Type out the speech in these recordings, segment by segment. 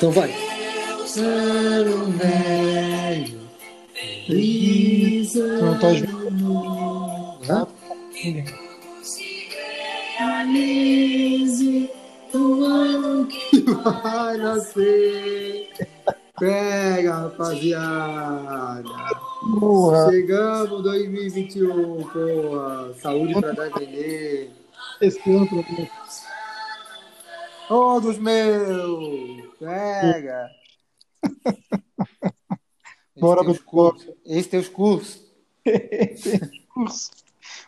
Então vai. Velho, não tá Hã? Realize o ano que Vai nascer. Pega, rapaziada. Porra, Chegamos 2021, porra. Saúde pra dar vender. esse ano. Todos meus. Pega. Bora Esse teus pro cursos. Esse teus cursos.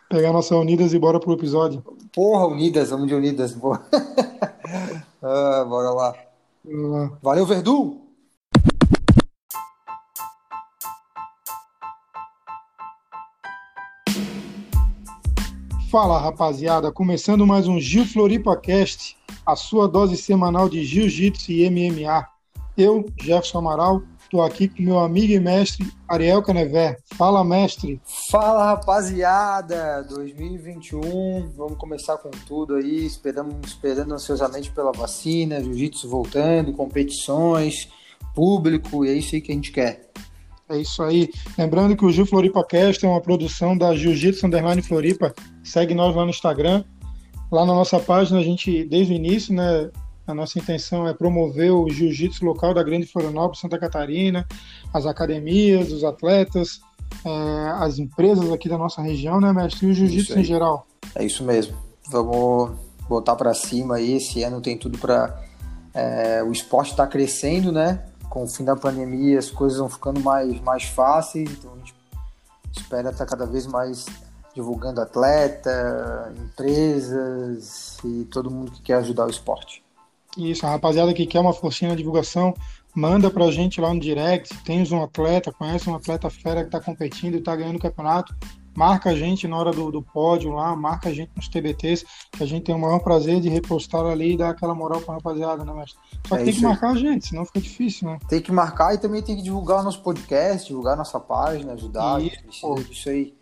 Pegar nossa Unidas e bora pro episódio. Porra, Unidas, vamos de Unidas. Ah, bora lá. Vamos lá. Valeu, Verdun. Fala rapaziada, começando mais um Gil Floripa Cast, a sua dose semanal de Jiu-Jitsu e MMA. Eu, Jefferson Amaral, estou aqui com meu amigo e mestre Ariel Canever. Fala, mestre. Fala, rapaziada. 2021, vamos começar com tudo aí. Esperamos, esperando ansiosamente pela vacina, jiu-jitsu voltando, competições, público, e é isso aí que a gente quer. É isso aí. Lembrando que o Gil Floripa Cast é uma produção da Jiu-Jitsu Underline Floripa. Segue nós lá no Instagram. Lá na nossa página, a gente, desde o início, né, a nossa intenção é promover o jiu-jitsu local da Grande Florianópolis, Santa Catarina, as academias, os atletas, eh, as empresas aqui da nossa região, né, mestre? E o jiu-jitsu em geral. É isso mesmo. Vamos botar para cima aí. Esse ano tem tudo para. o esporte está crescendo, né? Com o fim da pandemia, as coisas vão ficando mais, mais fáceis. Então a gente espera estar cada vez mais divulgando atleta, empresas e todo mundo que quer ajudar o esporte. Isso, a rapaziada que quer uma forcinha na divulgação, manda pra gente lá no direct. Se tens um atleta, conhece um atleta fera que tá competindo e tá ganhando o campeonato, marca a gente na hora do, do pódio lá, marca a gente nos TBTs, que a gente tem o maior prazer de repostar ali e dar aquela moral pra rapaziada, né, mestre? Só que É tem que isso marcar a gente, senão fica difícil, né? Tem que marcar e também tem que divulgar o nosso podcast, divulgar a nossa página, ajudar. A gente Isso. aí.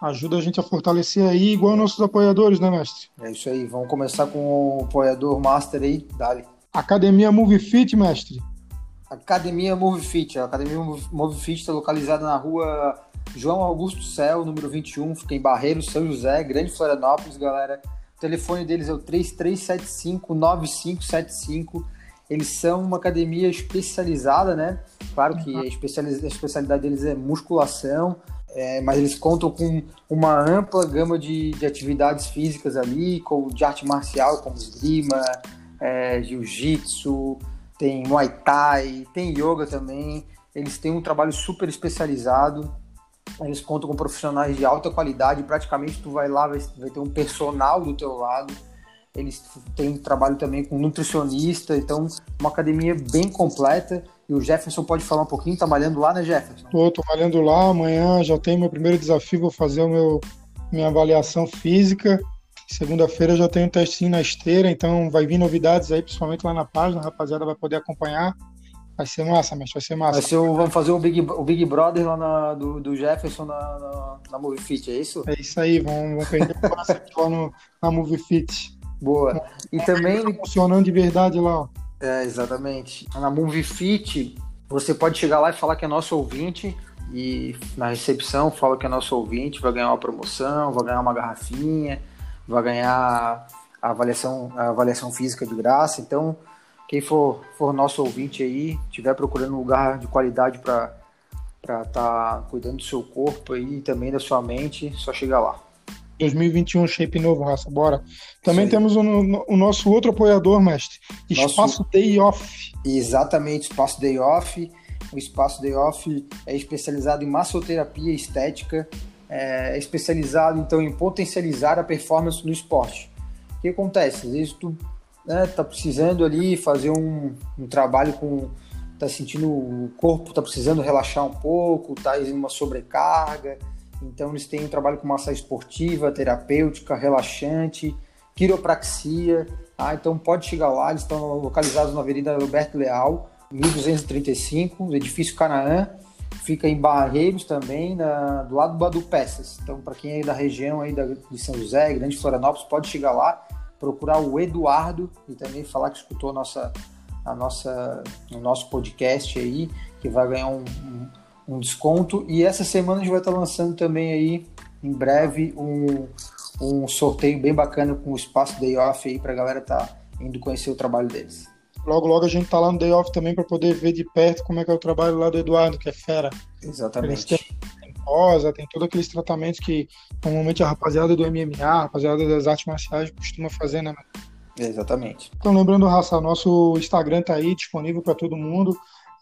Ajuda a gente a fortalecer aí, igual nossos apoiadores, né, mestre? É isso aí. Vamos começar com o apoiador master aí, Dali. Academia Move Fit, mestre. Academia Move Fit. A Academia Move Fit está localizada na rua João Augusto Céu, número 21, fica em Barreiro, São José, Grande Florianópolis, galera. O telefone deles é o 3375-9575. Eles são uma academia especializada, né? Claro que a especialidade deles é musculação, é, mas eles contam com uma ampla gama de, de atividades físicas ali, como de arte marcial, como esgrima, é, jiu-jitsu, tem muay thai, tem yoga também. Eles têm um trabalho super especializado. Eles contam com profissionais de alta qualidade. Praticamente tu vai lá, vai, vai ter um personal do teu lado. Eles têm trabalho também com nutricionista. Então, uma academia bem completa. E o Jefferson pode falar um pouquinho, tá malhando lá, né, Jefferson? Tô trabalhando lá, amanhã já tenho meu primeiro desafio, vou fazer o meu minha avaliação física. Segunda-feira já tenho um testinho na esteira, então vai vir novidades aí, principalmente lá na página, a rapaziada vai poder acompanhar. Vai ser massa, mas vai ser massa. Vai ser o- vamos fazer o Big, o Big Brother lá na- do, do Jefferson na, na, na Movie Fit, é isso? É isso aí, vamos, vamos perder o passo aqui lá no, na Movie Fit. Boa. E também Tá funcionando de verdade lá, ó. É, exatamente. Na Movie Fit, você pode chegar lá e falar que é nosso ouvinte e na recepção fala que é nosso ouvinte, vai ganhar uma promoção, vai ganhar uma garrafinha, vai ganhar a avaliação, a avaliação física de graça. Então, quem for, for nosso ouvinte aí, tiver procurando um lugar de qualidade para estar tá cuidando do seu corpo aí e também da sua mente, só chegar lá. 2021 shape novo, raça, bora. Também temos o, o nosso outro apoiador, mestre, Nosso- Espaço Day Off. Exatamente, Espaço Day Off. O Espaço Day Off é especializado em massoterapia estética, é especializado então em potencializar a performance no esporte. O que acontece? Às vezes tu né, tá precisando ali fazer um, um trabalho com. tá sentindo o corpo, tá precisando relaxar um pouco, tá em uma sobrecarga. Então eles têm um trabalho com massagem esportiva, terapêutica, relaxante, quiropraxia. Ah, então pode chegar lá, eles estão localizados na Avenida Roberto Leal, 1235, edifício Canaã. Fica em Barreiros também, na- do lado do Badu Peças. Então, para quem é da região aí da, de São José, Grande Florianópolis, pode chegar lá, procurar o Eduardo e também falar que escutou a nossa, a nossa, o nosso podcast aí, que vai ganhar um, um desconto. E essa semana a gente vai estar lançando também aí, em breve, um, um sorteio bem bacana com o Espaço Day Off aí para a galera tá indo conhecer o trabalho deles. Logo, logo a gente tá lá no Day Off também para poder ver de perto como é que é o trabalho lá do Eduardo, que é fera. Exatamente. Tem rosa, tem todos aqueles tratamentos que normalmente a rapaziada do MMA, a rapaziada das artes marciais costuma fazer, né? Exatamente. Então, lembrando, Raça, nosso Instagram tá aí disponível para todo mundo.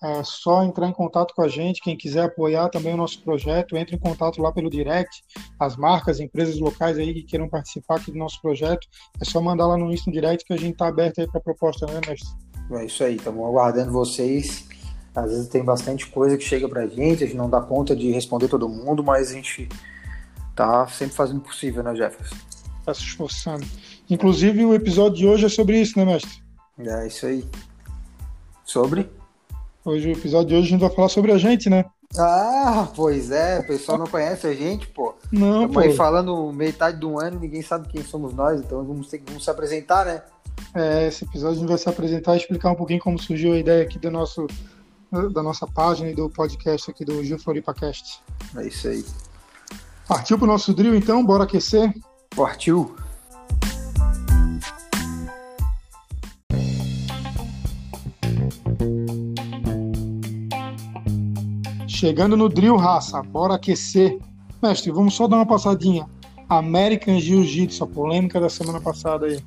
É só entrar em contato com a gente. Quem quiser apoiar também o nosso projeto, entre em contato lá pelo direct. As marcas, empresas locais aí que queiram participar aqui do nosso projeto, é só mandar lá no Insta direct que a gente tá aberto aí para proposta, né, mestre? É isso aí, estamos aguardando vocês. Às vezes tem bastante coisa que chega pra gente, a gente não dá conta de responder todo mundo, mas a gente tá sempre fazendo o possível, né, Jefferson? Tá se esforçando. Inclusive, o episódio de hoje é sobre isso, né, mestre? É isso aí. Sobre? Hoje, o episódio de hoje, a gente vai falar sobre a gente, né? Ah, pois é, o pessoal não conhece a gente, pô. Não, Estamos pô. aí falando metade do ano ninguém sabe quem somos nós, então vamos ter que vamos se apresentar, né? É, esse episódio a gente vai se apresentar e explicar um pouquinho como surgiu a ideia aqui do nosso, da nossa página e do podcast aqui do Gil Floripa Cast. É isso aí. Partiu pro nosso drill, então? Bora aquecer? Partiu. Chegando no drill, raça, bora aquecer. Mestre, vamos só dar uma passadinha. American Jiu-Jitsu, a polêmica da semana passada aí.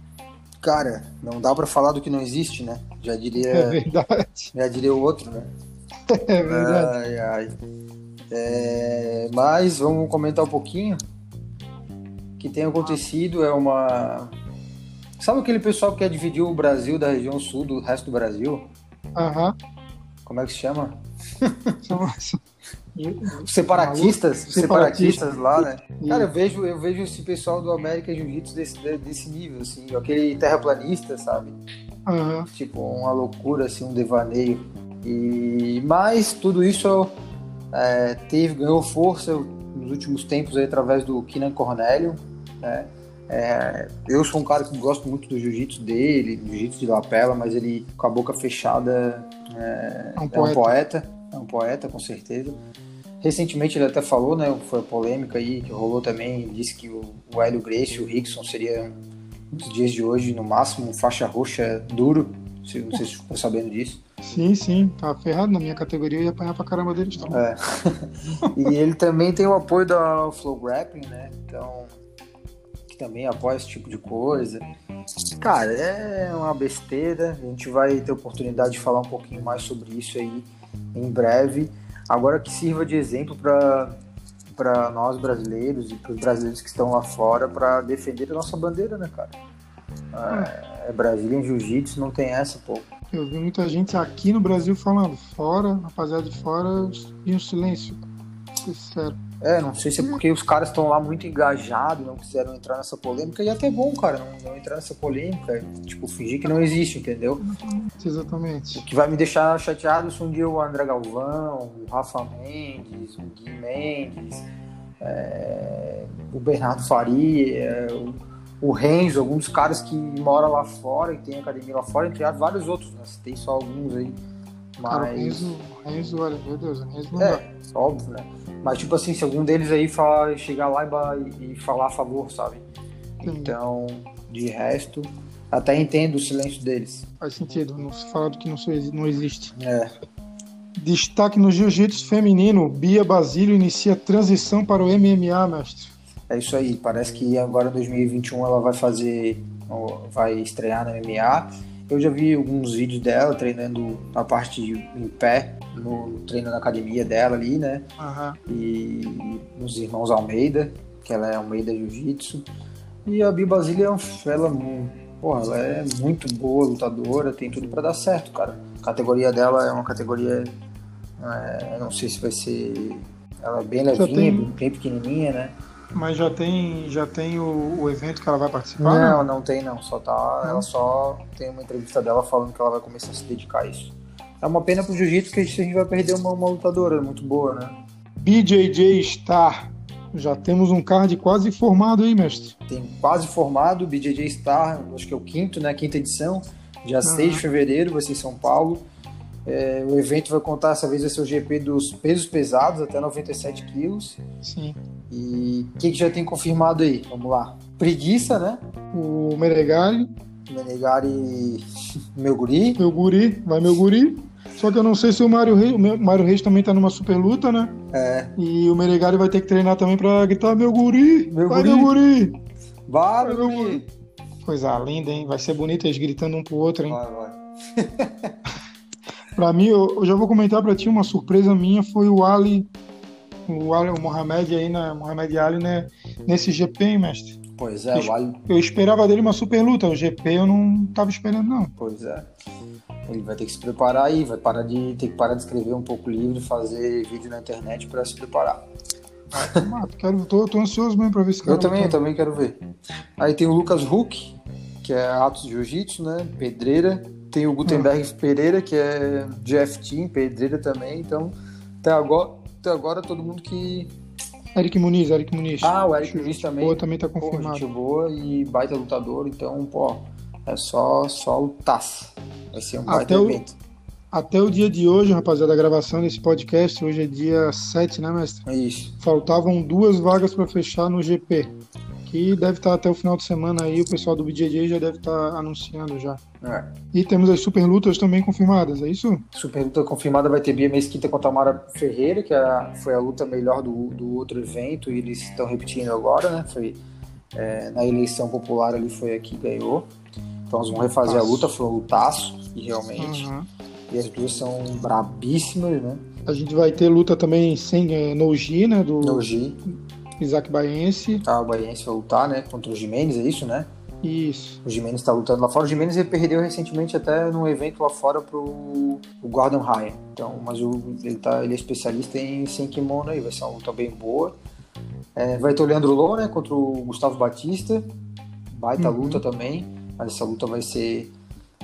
Cara, não dá pra falar do que não existe, né? Já É diria, verdade. já diria o outro, né? É verdade. Ai, ai. É, mas vamos comentar um pouquinho. O que tem acontecido é uma. Sabe aquele pessoal que quer dividir o Brasil da região sul do resto do Brasil? Aham. Como é que se chama? Os separatistas, os separatistas lá, né? Cara, eu vejo, eu vejo esse pessoal do América Jiu-Jitsu desse, desse nível, assim, aquele terraplanista, sabe? Aham. Tipo, uma loucura, assim, um devaneio. E mas tudo isso é, teve, ganhou força nos últimos tempos aí, através do Keenan Cornélio, né? É, eu sou um cara que gosto muito do jiu-jitsu dele, do jiu-jitsu de lapela, mas ele com a boca fechada é, É um é um poeta. poeta, é um poeta com certeza. Recentemente ele até falou, né? Foi a polêmica aí que rolou também, disse que o, o Hélio Gracie e o Rickson seriam nos dias de hoje, no máximo, um faixa roxa duro. Se vocês ficam sabendo disso. Sim, sim, tá ferrado. Na minha categoria ia apanhar pra caramba deles também. É. e ele também tem o apoio da Flow Grappling, né? Então, também apoia esse tipo de coisa. Cara, é uma besteira. A gente vai ter oportunidade de falar um pouquinho mais sobre isso aí em breve. Agora que sirva de exemplo para para nós brasileiros e para os brasileiros que estão lá fora para defender a nossa bandeira, né, cara? É, é Brasília em Jiu-Jitsu, não tem essa, pô. Eu vi muita gente aqui no Brasil falando, fora, rapaziada de fora, e um silêncio. Sincero. É, não sei se é porque os caras estão lá muito engajados, não quiseram entrar nessa polêmica, e até é bom, cara, não, não entrar nessa polêmica, tipo, fingir que não existe, entendeu? Exatamente. O que vai me deixar chateado se um dia o André Galvão, o Rafa Mendes, o Gui Mendes, é, o Bernardo Faria, o, o Renzo, alguns caras que moram lá fora e tem academia lá fora, entre vários outros, né? Citei só alguns aí. Cara, o Mas. Renzo, o Renzo, olha, meu Deus, o Renzo não É, dá. óbvio, né? Mas, tipo assim, se algum deles aí falar, chegar lá e, e falar a favor, sabe? Entendi. Então, de resto, até entendo o silêncio deles. Faz sentido, não se fala do que não, não existe. É, Destaque no jiu-jitsu feminino, Bia Basílio inicia transição para o MMA, mestre. é isso aí. Parece que agora em 2021 ela vai fazer, vai estrear na MMA. Eu já vi alguns vídeos dela treinando a parte de, em pé, no treino na academia dela ali, né? Aham. e nos irmãos Almeida, que ela é Almeida Jiu-Jitsu. E a Bia Basília é um, ela, é porra, ela é muito boa lutadora, tem tudo pra dar certo, cara. A categoria dela é uma categoria, é, não sei se vai ser, ela é bem levinha, bem pequenininha, né? Mas já tem, já tem o, o evento que ela vai participar? Não, né? não tem não, só tá, Não? ela só tem uma entrevista dela falando que ela vai começar a se dedicar a isso. É uma pena pro jiu-jitsu que a gente vai perder uma, uma lutadora muito boa, né? BJJ Star. Já temos um card quase formado aí, mestre. tem quase formado, BJJ Star, acho que é o quinto, né? Quinta edição. Dia uhum. 6 de fevereiro, vai ser em São Paulo. É, o evento vai contar, dessa vez vai ser o GP dos pesos pesados, até 97 quilos. Sim. E o que, que, já tem confirmado aí? Vamos lá. Preguiça, né? O Meregari. Menegari, meu guri. Meu guri, vai meu guri. Só que eu não sei se o Mário Reis, o Mário Reis também tá numa super luta, né? É. E o Meregari vai ter que treinar também pra gritar meu guri, meu vai guri. meu guri. Vai, vai meu guri. Coisa linda, hein? Vai ser bonito eles gritando um pro outro, hein? Vai, vai. pra mim, eu, eu, já vou comentar pra ti, uma surpresa minha foi o Ali, o Ali, o Mohamed aí, né? Mohamed Ali, né? Nesse GP, hein, mestre? Pois é, eu, o Ali... eu esperava dele uma super luta, o GP eu não tava esperando, não. Pois é. Ele vai ter que se preparar aí, vai parar de ter que parar de escrever um pouco livre, fazer vídeo na internet para se preparar. Ah, quero, tô, tô ansioso mesmo para ver esse cara. Eu também, eu também quero ver. Aí tem o Lucas Huck, que é Atos de Jiu-Jitsu, né? Pedreira. Tem o Gutenberg ah. Pereira, que é GF Team, Pedreira também. Então, até agora, até agora todo mundo que. Eric Muniz, Eric Muniz. Ah, o Eric Muniz também. Boa, também tá confirmado. Pô, gente boa e baita lutador, então, pô, é só, só lutaça. Vai ser um baita até evento. O, até o dia de hoje, rapaziada, a gravação desse podcast, hoje é dia 7, né, mestre? É isso. Faltavam duas vagas para fechar no GP. Que deve estar até o final de semana aí, o pessoal do BJJ já deve estar anunciando já. É. E temos as super lutas também confirmadas, é isso? Super luta confirmada vai ter Bia Mesquita contra a Mara Ferreira, que é foi a luta melhor do, do outro evento, e eles estão repetindo agora, né? Foi é, na eleição popular ali foi aqui que ganhou. Então eles vão refazer a luta, foi um lutaço, e realmente. Uhum. E as duas são brabíssimas, né? A gente vai ter luta também sem é, Noji, né? Do Noji. Isaac Baense. Tá, o Baense vai lutar, né? Contra o Jimenez, é isso, né? Isso. O Jimenez tá lutando lá fora. O Jimenez perdeu recentemente até num evento lá fora pro o Gordon Ryan. Então, mas o, ele, tá, ele é especialista em sem kimono aí, vai ser uma luta bem boa. É, vai ter o Leandro Lô, né? Contra o Gustavo Batista. Baita uhum. luta também mas essa luta vai ser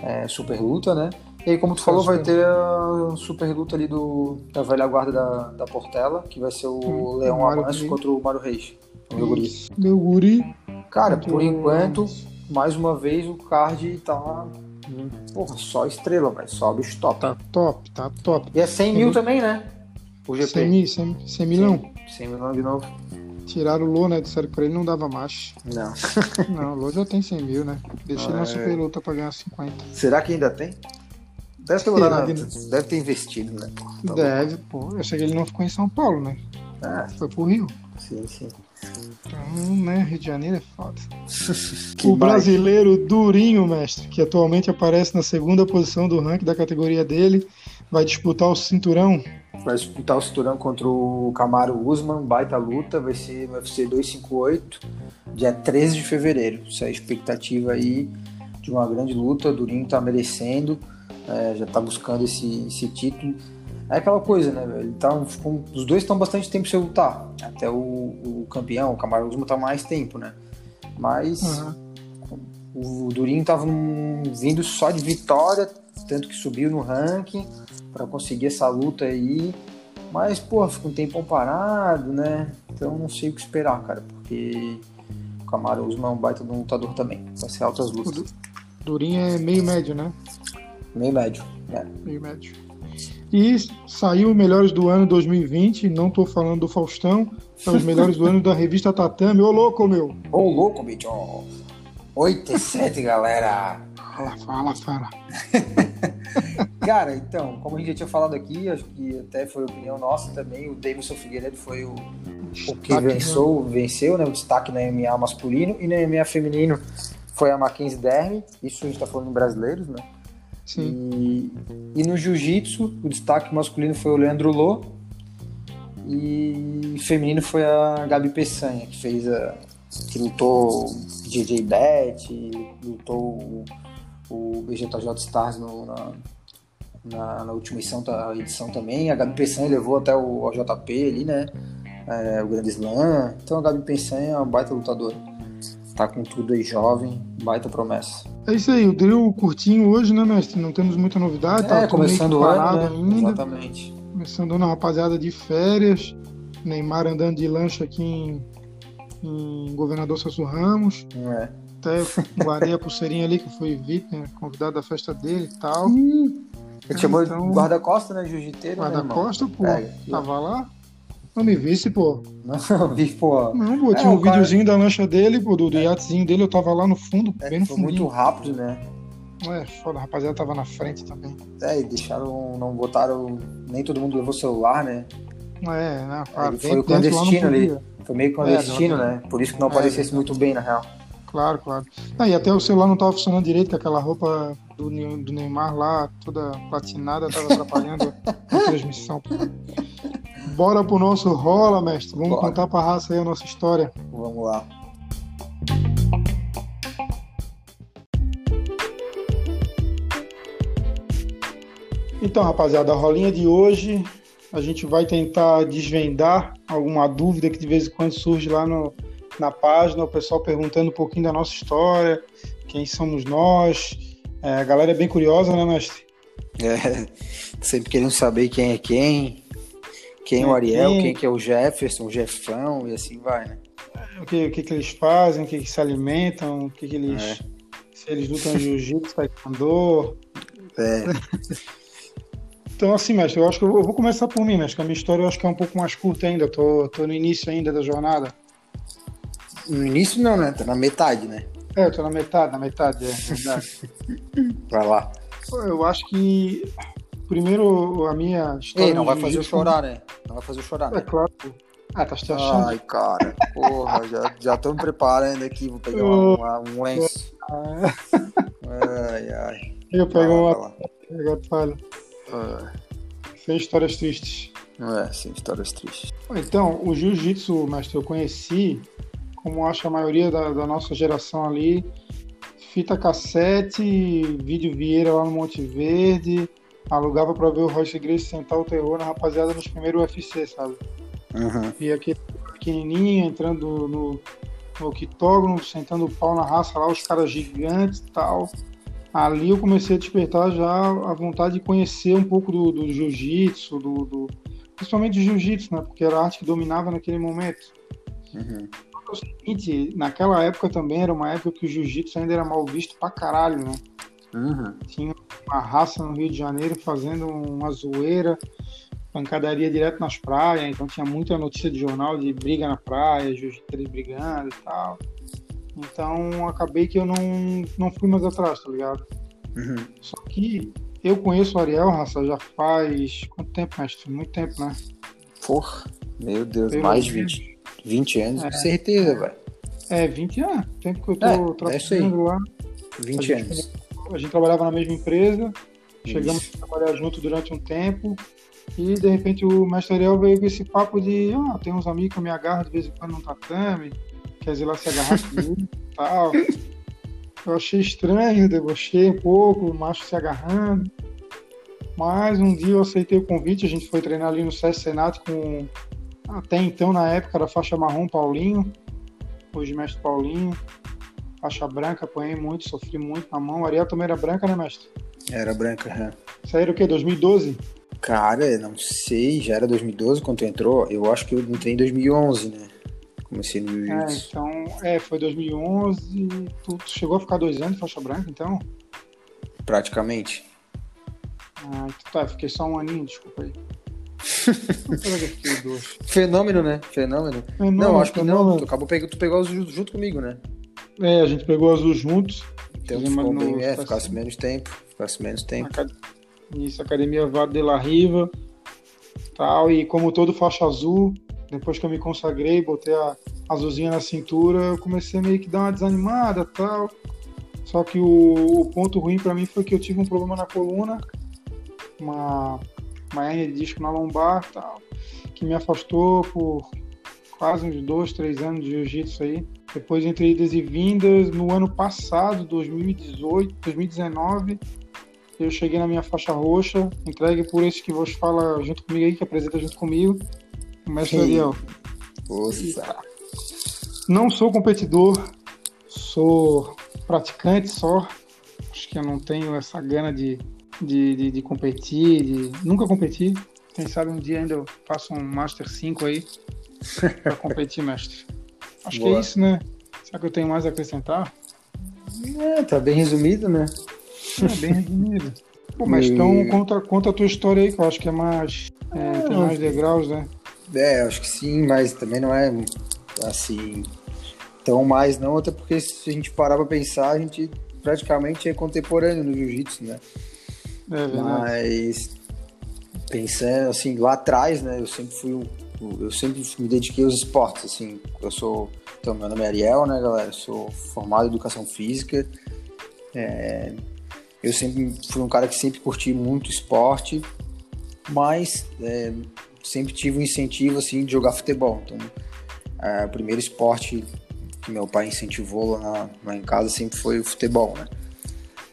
é, super luta, né? E aí, como tu falou, vai ter a super luta ali do, da velha guarda da, da Portela, que vai ser o hum, Leão Amanso contra o Mário Reis. Meu guri. Meu guri. Cara, por enquanto, mais uma vez o card tá. Porra, só estrela, vai Só bicho top. Tá top, tá top. E é 100 mil também, né? O GP. 100 mil, 100, 100 milhão. 100 milhão de novo. Tiraram o Lô, né? Disseram que pra ele não dava mais. Não. não, o Lô já tem 100 mil, né? Deixei ah, na super luta pra ganhar 50. Será que ainda tem? Deve ter, na... deve ter investido, né? Tá Deve, pô. Eu sei que ele não ficou em São Paulo, né? Ah. Foi pro Rio. Sim, sim. Então, né, Rio de Janeiro é foda. o brasileiro Durinho, mestre, que atualmente aparece na segunda posição do ranking da categoria dele, vai disputar o cinturão vai disputar o cinturão contra o Camaro Usman, baita luta, vai ser no UFC 258, dia 13 de fevereiro. Isso é a expectativa aí de uma grande luta, Durinho tá merecendo, é, já tá buscando esse, esse título. É aquela coisa, né, velho? Tá, os dois estão bastante tempo sem lutar. Até o, o campeão, o Camaro Usman, tá mais tempo, né? Mas uhum. o Durinho tava num, vindo só de vitória, tanto que subiu no ranking para conseguir essa luta aí. Mas, pô, fica um tempão parado, né? Então não sei o que esperar, cara, porque o Camaro Usman é um baita de um lutador também. Vai ser altas lutas. O Durinho é meio médio, né? Meio médio, é. Meio médio. E saiu Melhores do Ano 2020, não tô falando do Faustão, são os Melhores do Ano da revista Tatame. Ô louco, meu! Ô louco, bicho! 8 e 7, galera! Fala, fala, fala. Cara, então, como a gente já tinha falado aqui, acho que até foi opinião nossa também, o Davidson Figueiredo foi o, o que venceu, venceu, né, o destaque na MMA masculino e na MMA feminino foi a Mackenzie Derme, isso a gente tá falando em brasileiros, né? Sim. E, e no jiu-jitsu, o destaque masculino foi o Leandro Lô e feminino foi a Gabi Peçanha, que fez a que lutou DJ Bet, lutou o BJJ Stars no, na, na, na, última edição, edição também. A Gabi Peçanha levou até o OJP ali, né? É, o Grande Slam. Então a Gabi Peçanha é uma baita lutadora. Tá com tudo aí, jovem, baita promessa. É isso aí, o drill curtinho hoje, né, mestre? Não temos muita novidade. Tá é, começando o ano, né? ainda. Exatamente. Começando ano, rapaziada de férias. Neymar andando de lancha aqui em, em Governador Celso Ramos. É. Até guardei a pulseirinha ali, que foi VIP, né? convidado da festa dele e tal. Hum, ele chamou então, guarda-costa, né? Jiu-jiteiro. Né, guarda-costa, pô. É, tava lá. Não me visse, pô. Não, vi, pô. Não, pô, tinha é, um cara... videozinho da lancha dele, pô, do, do iatezinho dele, eu tava lá no fundo, é, bem no fundo. muito rápido, né? É, foda, a rapaziada tava na frente também. É, e deixaram, não botaram, nem todo mundo levou celular, né? É, né? Ele foi o clandestino ali. Foi meio clandestino, é, né? Por isso que não é, aparecesse muito bem, na real. Claro, claro. Ah, e até o celular não tava funcionando direito, com aquela roupa do, do Neymar lá, toda platinada, tava atrapalhando a transmissão. Bora pro nosso rola, mestre. Vamos Bora. contar pra raça aí a nossa história. Vamos lá. Então, rapaziada, a rolinha de hoje a gente vai tentar desvendar alguma dúvida que de vez em quando surge lá no, na página, o pessoal perguntando um pouquinho da nossa história, quem somos nós. É, a galera é bem curiosa, né, mestre? É, sempre querendo saber quem é quem, quem é o Ariel, quem, que é o Jefferson, o Jefão, e assim vai, né? O que, o que, que eles fazem, o que, que se alimentam, o que, que eles. É. Se eles lutam jiu-jitsu, taekwondo. É. então, assim, mestre, eu acho que eu vou começar por mim, mestre, que a minha história eu acho que é um pouco mais curta ainda. Eu tô, tô no início ainda da jornada. No início não, né? Tá na metade, né? É, eu tô na metade, na metade, é verdade. vai lá. Eu acho que Primeiro, a minha história. Ei, não vai fazer eu chorar, né? Não vai fazer eu chorar. É né? claro. Ah, tá te achando? Ai, cara, porra, já, já tô me preparando aqui, vou pegar uma, uma, um lenço. ai, ai. Eu pego uma. Agora fala. Sem histórias tristes. É, sem histórias tristes. Então, o jiu-jitsu, mestre, eu conheci, como acho a maioria da, da nossa geração ali, fita cassete, vídeo Vieira lá no Monte Verde alugava pra ver o Royce Grace sentar o terror na rapaziada nos primeiros UFC, sabe? Uhum. E aquele pequenininho entrando no, no octógono, sentando o pau na raça lá, os caras gigantes e tal. Ali eu comecei a despertar já a vontade de conhecer um pouco do, do jiu-jitsu, do, do, principalmente do jiu-jitsu, né? Porque era a arte que dominava naquele momento. Uhum. O seguinte, naquela época também era uma época que o jiu-jitsu ainda era mal visto pra caralho, né? Uhum. Tinha uma raça no Rio de Janeiro fazendo uma zoeira, pancadaria direto nas praias, então tinha muita notícia de jornal de briga na praia, jiu-jitsu brigando e tal. Então acabei que eu não, não fui mais atrás, tá ligado? Uhum. Só que eu conheço o Ariel, raça, já faz quanto tempo, mestre? Muito tempo, né? Porra, meu Deus, Pelo mais de 20, 20 anos, é, com certeza, velho. É, 20 anos, tempo que eu tô é, trabalhando é lá. 20 anos a gente trabalhava na mesma empresa, chegamos Isso. a trabalhar junto durante um tempo, e de repente o mestre Ariel veio com esse papo de, ah, tem uns amigos que eu me agarro de vez em quando no tatame, quer dizer, lá se agarrar comigo e tal. Eu achei estranho, debochei um pouco, o macho se agarrando. Mas um dia eu aceitei o convite, a gente foi treinar ali no SES Senat com, até então, na época, da faixa marrom Paulinho, hoje mestre Paulinho faixa branca, apanhei muito, sofri muito na mão. A Ariel também era branca, né, mestre? Era branca, é. Era o quê? 2012? Cara, não sei, já era 2012 quando tu entrou? Eu acho que eu entrei em 2011, né? Comecei no É, então, é, foi 2011. Tu, tu chegou a ficar dois anos de faixa branca, então? Praticamente. Ah, tá, fiquei só um aninho, desculpa aí. fenômeno, né? Fenômeno. fenômeno não, acho que fenômeno. não. Tu acabou pegando, tu pegou junto comigo, né? É, a gente pegou azul juntos. Então ficou bem, é, ficasse menos tempo. Ficasse menos tempo. Isso, Academia Vado de la Riva. Tal, e como todo faixa azul, depois que eu me consagrei, botei a azulzinha na cintura, eu comecei meio que dar uma desanimada tal. Só que o, o ponto ruim para mim foi que eu tive um problema na coluna, uma, uma hernia de disco na lombar tal, que me afastou por quase uns dois, três anos de jiu-jitsu aí. Depois, entre idas e vindas, no ano passado, 2018, 2019, eu cheguei na minha faixa roxa, entregue por esse que vos fala junto comigo aí, que apresenta junto comigo, o mestre Ariel. Nossa. Não sou competidor, sou praticante só. Acho que eu não tenho essa gana de, de, de, de competir, de... nunca competi. Quem sabe um dia ainda eu faço um Master 5 aí para competir, mestre. Acho Boa. que é isso, né? Será que eu tenho mais a acrescentar? É, tá bem resumido, né? É, bem resumido. Pô, mas então conta, conta a tua história aí, que eu acho que é mais. É, tem mais degraus, né? É, acho que sim, mas também não é assim tão mais não, até porque se a gente parar pra pensar, a gente praticamente é contemporâneo no jiu-jitsu, né? É mas pensando assim, lá atrás, né, eu sempre fui eu sempre me dediquei aos esportes, assim, eu sou, então meu nome é Ariel, né, galera, sou formado em educação física, é, eu sempre fui um cara que sempre curti muito esporte, mas é, sempre tive um incentivo assim de jogar futebol. Então, é, o primeiro esporte que meu pai incentivou lá, lá em casa sempre foi o futebol, né?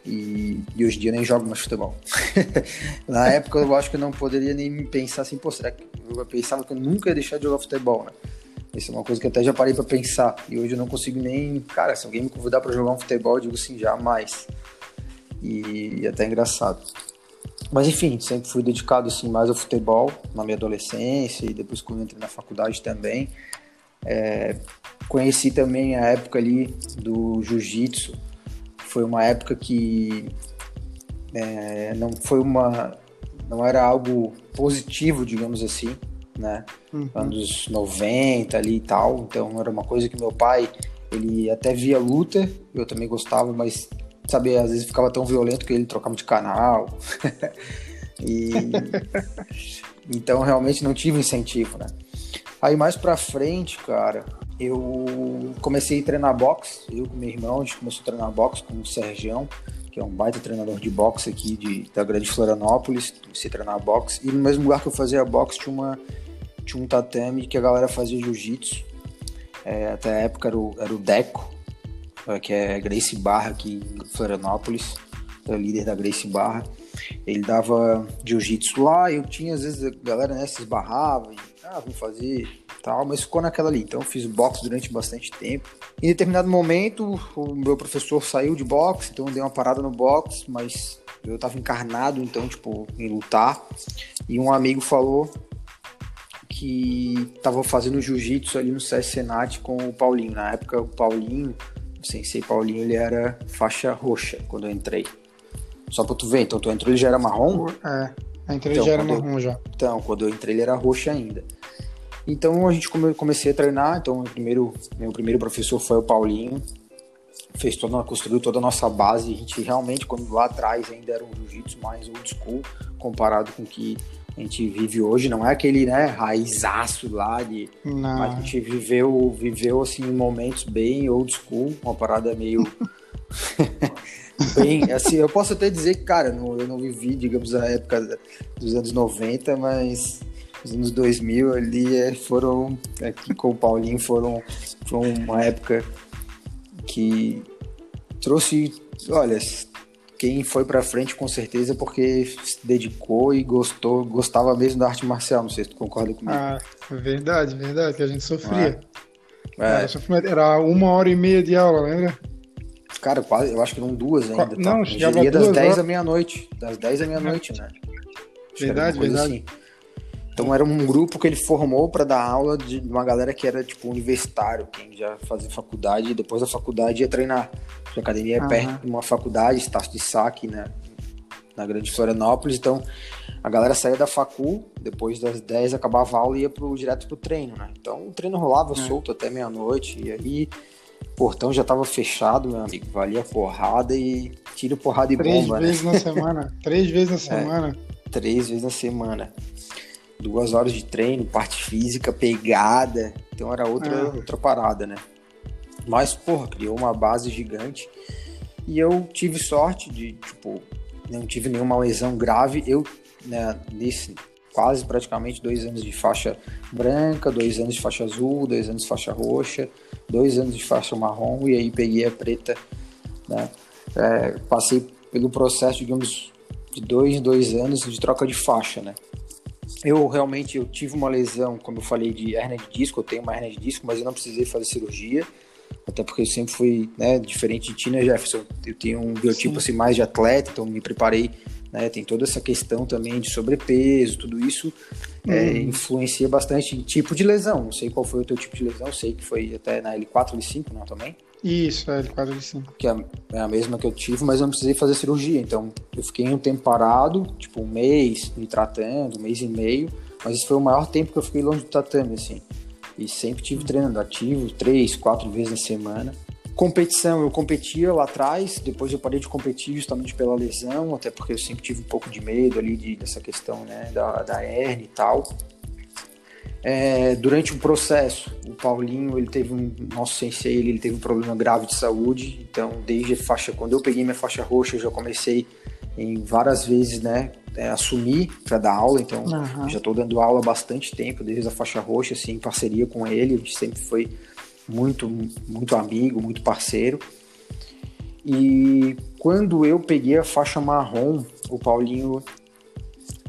E, e, hoje em dia nem jogo mais futebol. na época eu acho que eu não poderia nem pensar assim, pô, será que eu pensava que eu nunca ia deixar de jogar futebol, né? Isso é uma coisa que até já parei para pensar. E hoje eu não consigo nem. Cara, se alguém me convidar para jogar um futebol, eu digo assim, jamais e, e até engraçado. Mas enfim, sempre fui dedicado assim mais ao futebol na minha adolescência e depois quando entrei na faculdade também. É, conheci também a época ali do jiu-jitsu. Foi uma época que é, não foi uma não era algo positivo, digamos assim, né? Uhum. Anos 90 ali e tal. Então era uma coisa que meu pai ele até via luta, eu também gostava, mas sabe, às vezes ficava tão violento que ele trocava de canal. e então realmente não tive incentivo, né? Aí mais pra frente, cara, eu comecei a treinar boxe, eu com meu irmão, a gente começou a treinar boxe com o Sergião, que é um baita treinador de boxe aqui de, da Grande Florianópolis, comecei a treinar boxe, e no mesmo lugar que eu fazia boxe tinha, uma, tinha um tatame que a galera fazia jiu-jitsu, é, até a época era o, era o Deco, que é Grace Barra aqui em Florianópolis, é o líder da Grace Barra. Ele dava jiu-jitsu lá, eu tinha, às vezes, a galera né, se esbarrava, e, ah, vamos fazer tal, mas ficou naquela ali. Então eu fiz boxe durante bastante tempo. Em determinado momento, o meu professor saiu de boxe, então eu dei uma parada no boxe, mas eu tava encarnado, então, tipo, em lutar. E um amigo falou que tava fazendo jiu-jitsu ali no CS Senat com o Paulinho. Na época, o Paulinho o Sensei Paulinho, ele era faixa roxa quando eu entrei. Só pra tu ver, então tu entrou ele já era marrom? É, entrei então, já era marrom eu, já. Então, quando eu entrei ele era roxa ainda. Então a gente come, comecei a treinar, então o primeiro, meu primeiro professor foi o Paulinho, fez toda, construiu toda a nossa base, a gente realmente, quando lá atrás ainda era um jiu-jitsu mais old school, comparado com o que a gente vive hoje, não é aquele, né, raizaço lá de. Não. Mas a gente viveu, viveu assim, momentos bem old school, uma parada meio. bem, assim, eu posso até dizer que, cara, não, eu não vivi, digamos, a época dos anos 90, mas os anos 2000 ali é, foram, aqui com o Paulinho, foram, foram uma época que trouxe, olha, quem foi para frente com certeza porque se dedicou e gostou, gostava mesmo da arte marcial. Não sei se tu concorda comigo. Ah, verdade, verdade, que a gente sofria. É. Era, era uma hora e meia de aula, lembra? Cara, quase, eu acho que eram duas ainda. Tá? Não, chegava das 10 à meia-noite. Das 10 à meia-noite, né? Verdade, verdade. Assim. Então era um grupo que ele formou para dar aula de uma galera que era tipo universitário, quem já fazia faculdade e depois da faculdade ia treinar. A academia é uhum. perto de uma faculdade, Estácio de Saque, né? Na Grande Florianópolis. Então, a galera saía da facu, depois das 10 acabava a aula e ia pro, direto pro treino, né? Então, o treino rolava é. solto até meia-noite. E aí, o portão já tava fechado, meu amigo. Valia porrada e tiro, porrada e três bomba, né? Três vezes na semana. três vezes na é, semana. É, três vezes na semana. Duas horas de treino, parte física, pegada. Então, era outra, é. outra parada, né? Mas, porra, criou uma base gigante. E eu tive sorte de, tipo, não tive nenhuma lesão grave. Eu, né, nesse quase praticamente dois anos de faixa branca, dois anos de faixa azul, dois anos de faixa roxa, dois anos de faixa marrom, e aí peguei a preta, né? É, passei pelo processo, digamos, de dois, dois anos de troca de faixa, né? Eu realmente eu tive uma lesão, como eu falei, de hernia de disco, eu tenho uma hernia de disco, mas eu não precisei fazer cirurgia até porque eu sempre fui né, diferente de ti, né, Jefferson? Eu tenho um biotipo assim, mais de atleta, então me preparei, né, tem toda essa questão também de sobrepeso, tudo isso é, uhum. influencia bastante em tipo de lesão. Não sei qual foi o teu tipo de lesão, sei que foi até na L4, L5, não, também? Isso, é, L4, Que é, é a mesma que eu tive, mas eu não precisei fazer cirurgia. Então, eu fiquei um tempo parado, tipo um mês, me tratando, um mês e meio. Mas esse foi o maior tempo que eu fiquei longe do tatame, assim. E sempre tive treinando ativo, três, quatro vezes na semana. Competição, eu competia lá atrás, depois eu parei de competir justamente pela lesão, até porque eu sempre tive um pouco de medo ali de, dessa questão né, da, da hernia e tal. É, durante o processo, o Paulinho, ele teve um, nosso sensei, ele, ele teve um problema grave de saúde, então desde a faixa, quando eu peguei minha faixa roxa, eu já comecei em várias vezes, né, é, assumir para dar aula, então uhum. já estou dando aula há bastante tempo, desde a faixa roxa, assim, em parceria com ele, a gente sempre foi muito, muito amigo, muito parceiro. E quando eu peguei a faixa marrom, o Paulinho,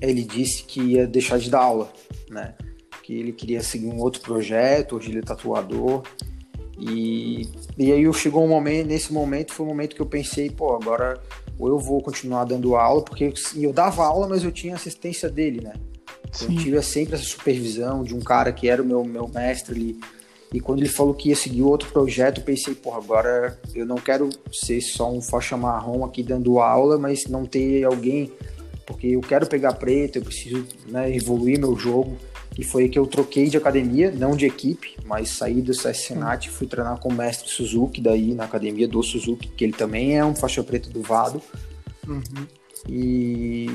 ele disse que ia deixar de dar aula, né, que ele queria seguir um outro projeto, hoje ele é tatuador. E, e aí chegou um momento, nesse momento foi um momento que eu pensei, pô, agora ou eu vou continuar dando aula, porque eu dava aula, mas eu tinha assistência dele, né? Então, eu tive sempre essa supervisão de um cara que era o meu, meu mestre ali. E quando ele falou que ia seguir outro projeto, eu pensei, pô, agora eu não quero ser só um faixa marrom aqui dando aula, mas não ter alguém, porque eu quero pegar preto, eu preciso né, evoluir meu jogo. E foi que eu troquei de academia, não de equipe, mas saí do Senat e fui treinar com o mestre Suzuki, daí na academia do Suzuki, que ele também é um faixa preta do Vado. Uhum. E,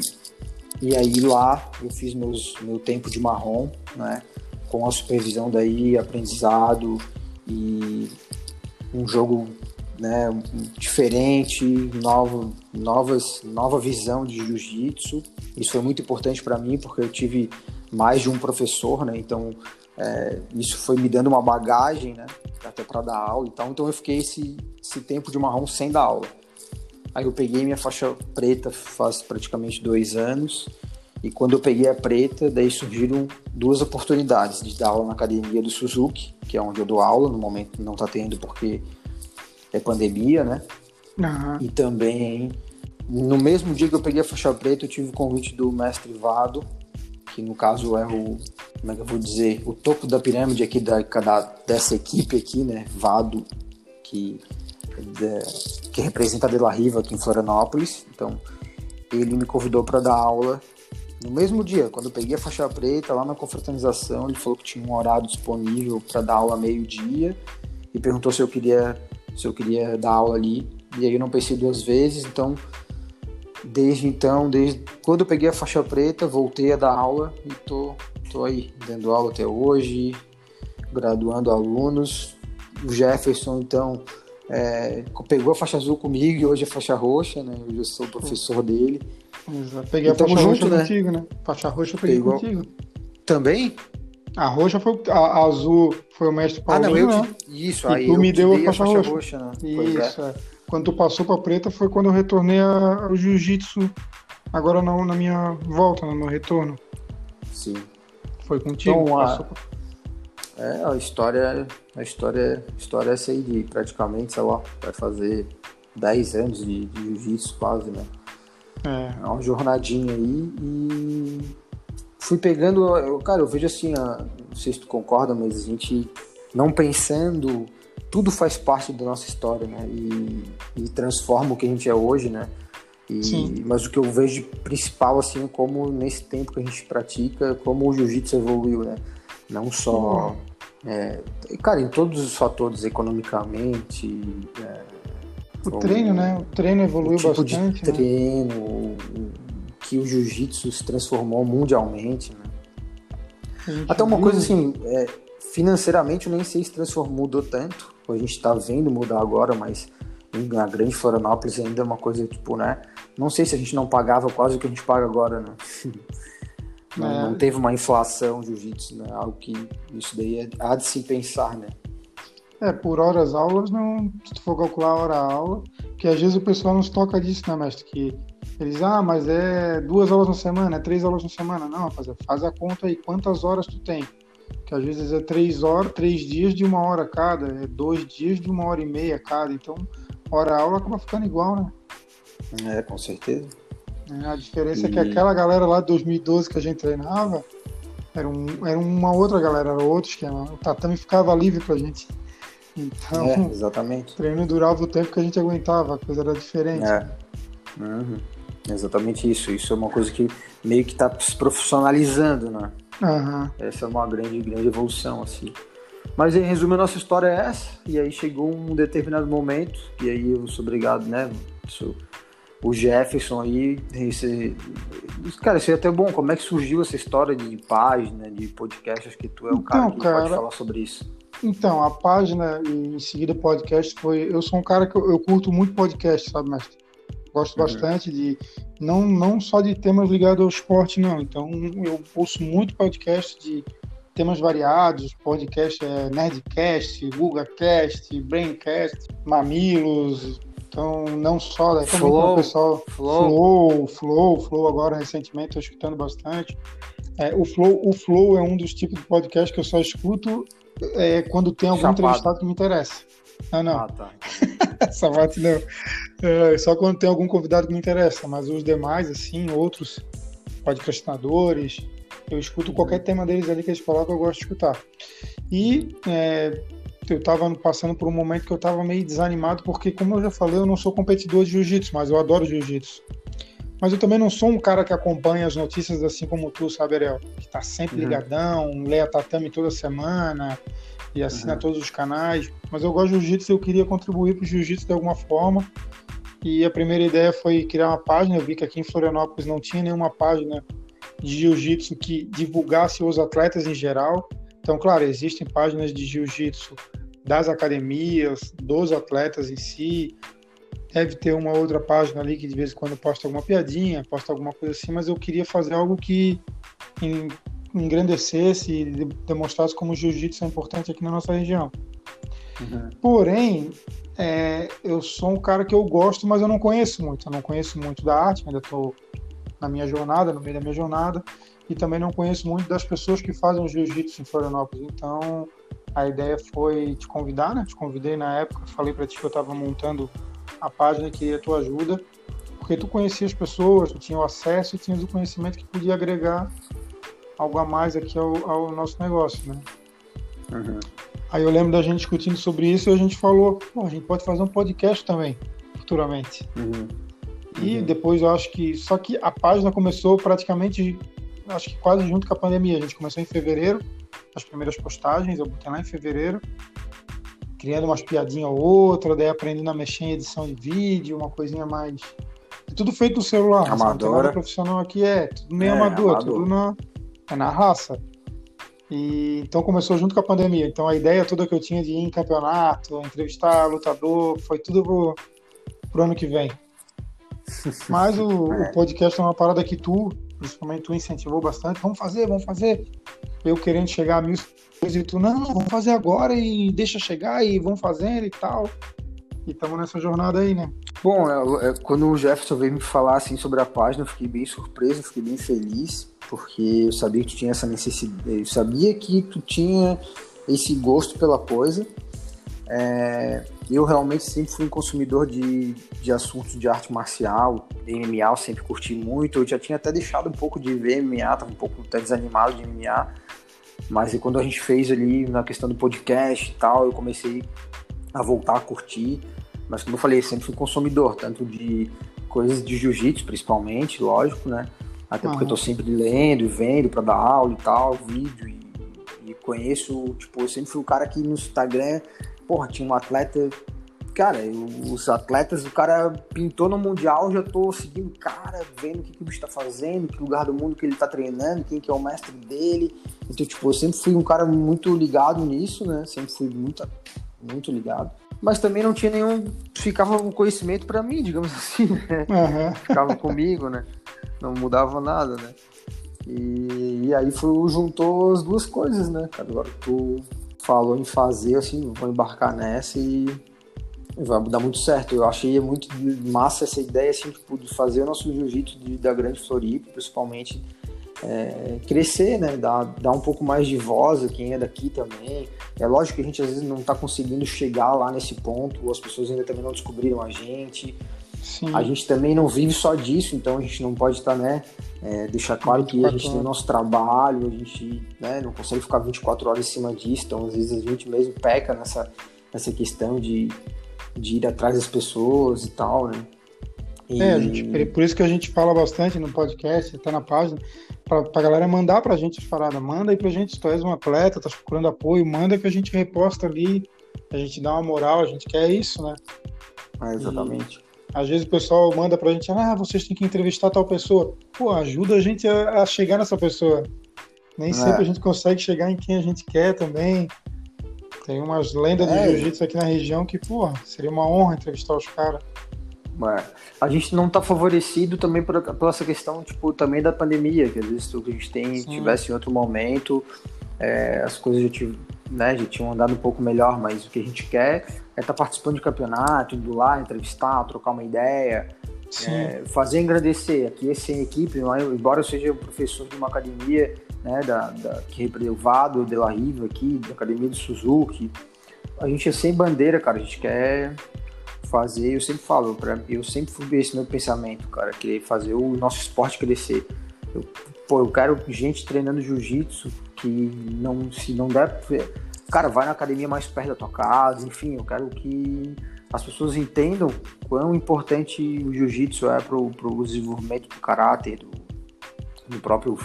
e aí lá eu fiz meus, meu tempo de marrom, né? Com a supervisão daí, aprendizado e um jogo né, diferente, novo, novas, nova visão de jiu-jitsu. Isso foi muito importante para mim porque eu tive mais de um professor, né? Então é, isso foi me dando uma bagagem, né? Até para dar aula e tal. Então eu fiquei esse, esse tempo de marrom sem dar aula. Aí eu peguei minha faixa preta faz praticamente dois anos. E quando eu peguei a preta, daí surgiram duas oportunidades de dar aula na academia do Suzuki, que é onde eu dou aula, no momento não está tendo porque é pandemia, né? Uhum. E também, no mesmo dia que eu peguei a faixa preta, eu tive o convite do mestre Vado que no caso é o, como é que eu vou dizer, o topo da pirâmide aqui da, da dessa equipe aqui, né, Vado, que, de, que representa a De La Riva aqui em Florianópolis. Então, ele me convidou para dar aula no mesmo dia, quando eu peguei a faixa preta lá na confraternização, ele falou que tinha um horário disponível para dar aula meio-dia e perguntou se eu queria se eu queria dar aula ali. E aí eu não pensei duas vezes, então Desde então, desde quando eu peguei a faixa preta, voltei a dar aula e tô, tô aí, dando aula até hoje, graduando alunos. O Jefferson, então, é, pegou a faixa azul comigo e hoje é faixa roxa, né? Hoje eu sou professor dele. Exato. Peguei a faixa junto, roxa né? contigo, né? Faixa roxa eu peguei Pegou... contigo. Também? A roxa foi a, a azul foi o mestre Paulinho, ah, não, eu né? Isso, e aí tu me deu a faixa, a faixa roxa. roxa né? É. Isso, é. Quando tu passou para preta foi quando eu retornei ao jiu-jitsu, agora na, na, minha volta, no meu retorno. Sim. Foi contigo? Então, a... É, a história, a história, a história é essa aí de praticamente, sei lá, vai fazer 10 anos de, de jiu-jitsu quase, né? É. é uma jornadinha aí e fui pegando, eu, cara, eu vejo assim, a, não sei se tu concorda, mas a gente não pensando tudo faz parte da nossa história, né? E, e transforma o que a gente é hoje, né? E, Sim. Mas o que eu vejo principal, assim, como nesse tempo que a gente pratica, como o jiu-jitsu evoluiu, né? Não só. É, cara, em todos os fatores, economicamente. É, o treino, né? O treino evoluiu tipo bastante. De né? treino, né? que o jiu-jitsu se transformou mundialmente, né? Até uma viu... coisa assim, é, financeiramente eu nem sei se transformou, tanto, a gente está vendo mudar agora, mas na grande Florianópolis ainda é uma coisa tipo, né? Não sei se a gente não pagava quase o que a gente paga agora, né? Não, é. não teve uma inflação jiu-jitsu, né? Algo que isso daí é, há de se pensar, né? É, por horas aulas, não, se tu for calcular hora aula, que às vezes o pessoal não se toca disso, né, mestre? Que eles, ah, mas é duas aulas na semana, é três aulas na semana. Não, rapaziada, faz a conta aí, quantas horas tu tem? Que às vezes é três horas, três dias de uma hora cada, é dois dias de uma hora e meia cada, então hora aula acaba ficando igual, né? É, com certeza. É, a diferença e... é que aquela galera lá de 2012 que a gente treinava era, um, era uma outra galera, era outro esquema. O tatame ficava livre pra gente. Então, é, exatamente. o treino durava o tempo que a gente aguentava, a coisa era diferente. É. Uhum. Exatamente isso. Isso é uma coisa que meio que está se profissionalizando, né? Uhum. Essa é uma grande, grande evolução, assim. Mas em resumo, a nossa história é essa. E aí chegou um determinado momento, e aí eu sou obrigado, né? Sou, o Jefferson aí. Esse, cara, isso é até bom. Como é que surgiu essa história de página, de podcast? Acho que tu é o Então, cara que cara, pode falar sobre isso. Então, a página e em seguida podcast foi. Eu sou um cara que eu, eu curto muito podcast, sabe, mestre? Gosto Uhum. bastante de. Não, não só de temas ligados ao esporte, não. Então, eu ouço muito podcast de temas variados. Podcast é Nerdcast, GugaCast, Braincast, Mamilos. Então, não só. Né, Flow, o pessoal. Flow. Flow, Flow, Flow agora recentemente estou escutando bastante. É, o, Flow, o Flow é um dos tipos de podcast que eu só escuto é, quando tem algum Chapado. entrevistado que me interessa. Ah, não. Ah, tá. Essa parte não. É, só quando tem algum convidado que me interessa, mas os demais, assim, outros podcastinadores, eu escuto qualquer tema deles ali que eles colocam, eu gosto de escutar. E é, eu estava passando por um momento que eu estava meio desanimado, porque, como eu já falei, eu não sou competidor de jiu-jitsu, mas eu adoro jiu-jitsu. Mas eu também não sou um cara que acompanha as notícias assim como tu, sabe, Ariel? Que tá sempre Uhum. ligadão, lê a tatame toda semana e assina Uhum. todos os canais. Mas eu gosto de jiu-jitsu e eu queria contribuir para o jiu-jitsu de alguma forma. E a primeira ideia foi criar uma página. Eu vi que aqui em Florianópolis não tinha nenhuma página de jiu-jitsu que divulgasse os atletas em geral. Então, claro, existem páginas de jiu-jitsu das academias, dos atletas em si. Deve ter uma outra página ali que de vez em quando posta alguma piadinha, posta alguma coisa assim, mas eu queria fazer algo que en- engrandecesse e de- demonstrasse como o jiu-jitsu é importante aqui na nossa região. Uhum. Porém, é, eu sou um cara que eu gosto, mas eu não conheço muito. Eu não conheço muito da arte, ainda estou na minha jornada, no meio da minha jornada, e também não conheço muito das pessoas que fazem o jiu-jitsu em Florianópolis. Então, a ideia foi te convidar, né? Te convidei na época, falei para ti que eu estava montando a página e queria a tua ajuda, porque tu conhecia as pessoas, tu tinha o acesso e tinha o conhecimento que podia agregar algo a mais aqui ao, ao nosso negócio, né? Uhum. Aí eu lembro da gente discutindo sobre isso e a gente falou, a gente pode fazer um podcast também, futuramente. Uhum. E Uhum. depois eu acho que. Só que a página começou praticamente, acho que quase junto com a pandemia. A gente começou em fevereiro, as primeiras postagens, eu botei lá em fevereiro, criando umas piadinhas ou outra, daí aprendendo a mexer em edição de vídeo, uma coisinha mais. É tudo feito no celular? Não tem Amadora. nada profissional aqui, é tudo meio É, amador, amador. tudo na, é na raça. E então começou junto com a pandemia. Então a ideia toda que eu tinha de ir em campeonato, entrevistar lutador, foi tudo pro, pro ano que vem. Mas o, É. o podcast é uma parada que tu, principalmente tu incentivou bastante. Vamos fazer, vamos fazer. Eu querendo chegar a mil e tu, não, vamos fazer agora e deixa chegar e vamos fazendo e tal. E estamos nessa jornada aí, né? Bom, é, é, quando o Jefferson veio me falar assim sobre a página, eu fiquei bem surpreso, fiquei bem feliz, porque eu sabia que tu tinha essa necessidade, eu sabia que tu tinha esse gosto pela coisa. É, eu realmente sempre fui um consumidor de, de assuntos de arte marcial, de MMA, eu sempre curti muito. Eu já tinha até deixado um pouco de ver MMA, tava um pouco até desanimado de MMA, mas quando a gente fez ali na questão do podcast e tal, eu comecei a voltar a curtir. Mas como eu falei, sempre fui consumidor, tanto de coisas de jiu-jitsu, principalmente, lógico, né? Até porque Aham. eu tô sempre lendo e vendo para dar aula e tal, vídeo e, e conheço, tipo, eu sempre fui o cara que no Instagram, porra, tinha um atleta, cara, eu- os atletas, o cara pintou no mundial, já tô seguindo o cara, vendo o que, que o bicho tá fazendo, que lugar do mundo que ele tá treinando, quem que é o mestre dele. Então, tipo, eu sempre fui um cara muito ligado nisso, né? Sempre fui muito, muito ligado. Mas também não tinha nenhum. Ficava um conhecimento pra mim, digamos assim, né? Aham. Ficava comigo, né? Não mudava nada, né? E, e aí foi, juntou as duas coisas, né, cara? Agora tu falou em fazer, assim, vou embarcar nessa e vai dar muito certo. Eu achei muito massa essa ideia, assim, tipo, de fazer o nosso jiu-jitsu da Grande Floripa, principalmente é, crescer, né? Dar, dar um pouco mais de voz a quem é daqui também. É lógico que a gente às vezes não está conseguindo chegar lá nesse ponto, as pessoas ainda também não descobriram a gente. Sim. A gente também não vive só disso, então a gente não pode estar, né? é, deixar claro que a 24 gente tem o nosso trabalho, a gente né, não consegue ficar 24 horas em cima disso, então às vezes a gente mesmo peca nessa, essa questão de, de ir atrás das pessoas e tal, né? E... É, a gente, por isso que a gente fala bastante no podcast, até na página, pra, pra galera mandar pra gente as paradas. Manda aí pra gente, se tu és um atleta, tá procurando apoio, manda que a gente reposta ali, a gente dá uma moral, a gente quer isso, né? É, exatamente. E, às vezes o pessoal manda pra gente, ah, vocês têm que entrevistar tal pessoa. Pô, ajuda a gente a, a chegar nessa pessoa. Nem é. sempre a gente consegue chegar em quem a gente quer também. Tem umas lendas é. do jiu-jitsu aqui na região que, pô, seria uma honra entrevistar os caras. É. A gente não está favorecido também por, por, essa questão, tipo, também da pandemia, que às vezes o que a gente tem, Sim. tivesse em outro momento, é, as coisas já, tive, né, já tinham andado um pouco melhor, mas o que a gente quer é estar tá participando de campeonato, indo lá, entrevistar, trocar uma ideia, é, fazer engrandecer. Aqui esse equipe, é, embora eu seja professor de uma academia, né, da, da, que representa o Vado de La Riva aqui, da academia do Suzuki, a gente é sem bandeira, cara, a gente quer fazer, eu sempre falo, pra, eu sempre fui esse meu pensamento, cara, querer fazer o nosso esporte crescer. Eu, pô, eu quero gente treinando jiu-jitsu que não, se não der, cara, vai na academia mais perto da tua casa, enfim, eu quero que as pessoas entendam quão importante o jiu-jitsu é pro, pro desenvolvimento do caráter, do, do próprio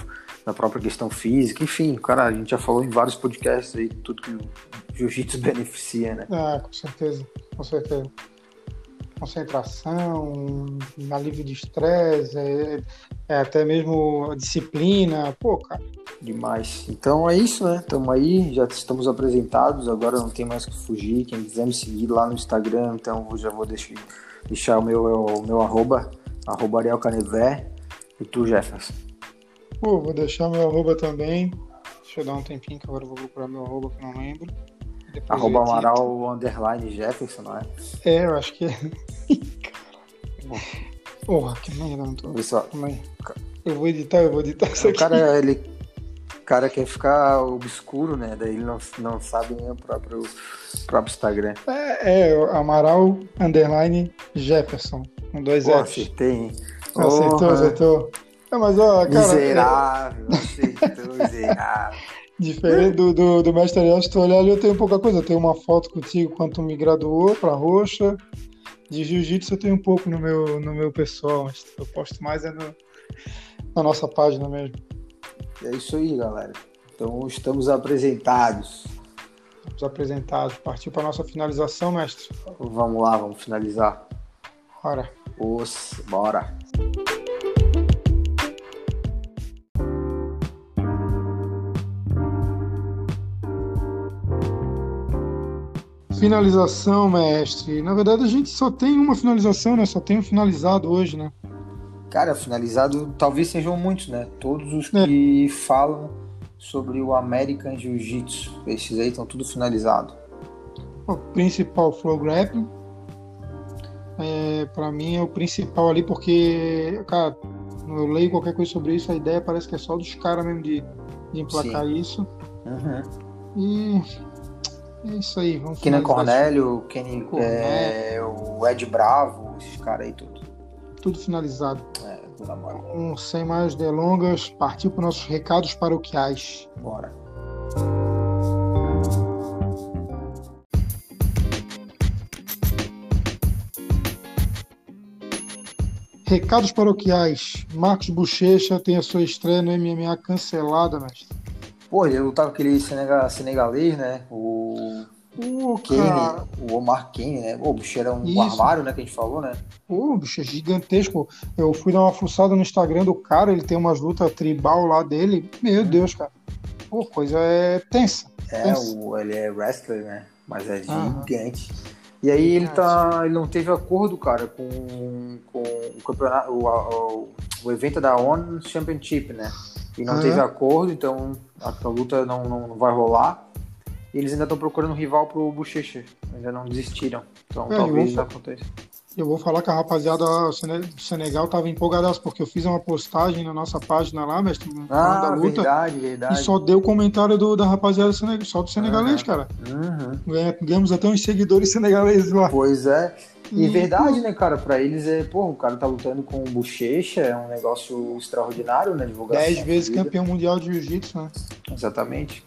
da própria questão física, enfim, cara, a gente já falou em vários podcasts aí tudo que o jiu-jitsu beneficia, né? Ah, com certeza, com certeza concentração, alívio de estresse, é, é, até mesmo a disciplina, pô, cara. Demais. Então é isso, né? Estamos aí, já estamos apresentados, agora não tem mais que fugir. Quem quiser me seguir lá no Instagram, então eu já vou deixar, deixar o meu, o meu arroba, arroba Ariel Canevé, e tu, Jefferson. Pô, vou deixar meu arroba também. Deixa eu dar um tempinho que agora eu vou procurar meu arroba que não lembro. Depois Arroba Amaral underline Jefferson, não é? É, eu acho que é. Porra, que merda, não tô. Isso, eu vou editar, eu vou editar isso o aqui. Cara, ele, o cara quer ficar obscuro, né? Daí ele não, não sabe nem o próprio, próprio Instagram. É, é Amaral underline Jefferson, com dois Pô, Fs. Acertei? Acertou, acertou. É, mas ó, cara. Miserável, é... acertou, miserável. Diferente do, do, do mestre Ariel, se tu olhar ali, eu tenho pouca coisa. Eu tenho uma foto contigo quando tu me graduou pra roxa. De jiu-jitsu eu tenho um pouco no meu, no meu pessoal, mas eu posto mais é no, na nossa página mesmo. É isso aí, galera. Então estamos apresentados. Estamos apresentados. Partiu para nossa finalização, mestre? Vamos lá, vamos finalizar. Bora. Os, bora. Finalização, mestre. Na verdade, a gente só tem uma finalização, né? Só tem um finalizado hoje, né? Cara, finalizado talvez sejam muitos, né? Todos os é. que falam sobre o American Jiu-Jitsu. Esses aí estão tudo finalizado. O principal Flow Grappling. É, para mim é o principal ali, porque, cara, eu leio qualquer coisa sobre isso, a ideia parece que é só dos caras mesmo de, de emplacar Sim. isso. Uhum. E é isso aí, vamos Kenan Cornélio, Kenny, é, o Ed Bravo, esses caras aí tudo. Tudo finalizado. É, pela um, sem mais delongas, partiu para nossos recados paroquiais. Bora. Recados paroquiais. Marcos Bochecha tem a sua estreia no MMA cancelada, mestre. Pô, eu tava com aquele senegalês, né? O. O Kane, o Omar Kane, né? O bicho era um Isso. armário, né? Que a gente falou, né? O bicho é gigantesco. Eu fui dar uma fuçada no Instagram do cara, ele tem umas lutas tribal lá dele. Meu hum. Deus, cara. Pô, coisa é tensa. É, tensa. O, ele é wrestler, né? Mas é gigante. E aí ele tá. Ele não teve acordo, cara, com, com o campeonato. O, o, o evento da ONU Championship, né? E não teve acordo, então a, a luta não, não, não, vai rolar. E eles ainda estão procurando um rival pro Bochecha. Ainda não desistiram. Então é, talvez vou, aconteça. Eu vou falar que a rapaziada do Senegal tava empolgada porque eu fiz uma postagem na nossa página lá, mestre, ah, da luta. Verdade, verdade. E só deu comentário do, da rapaziada do só do senegalês, uhum. cara. Uhum. Ganhamos até uns seguidores senegaleses lá. Pois é. E, verdade, né, cara? Pra eles é, pô, o cara tá lutando com o bochecha, é um negócio extraordinário, né? Divulgação. Dez vezes campeão mundial de jiu-jitsu, né? Exatamente.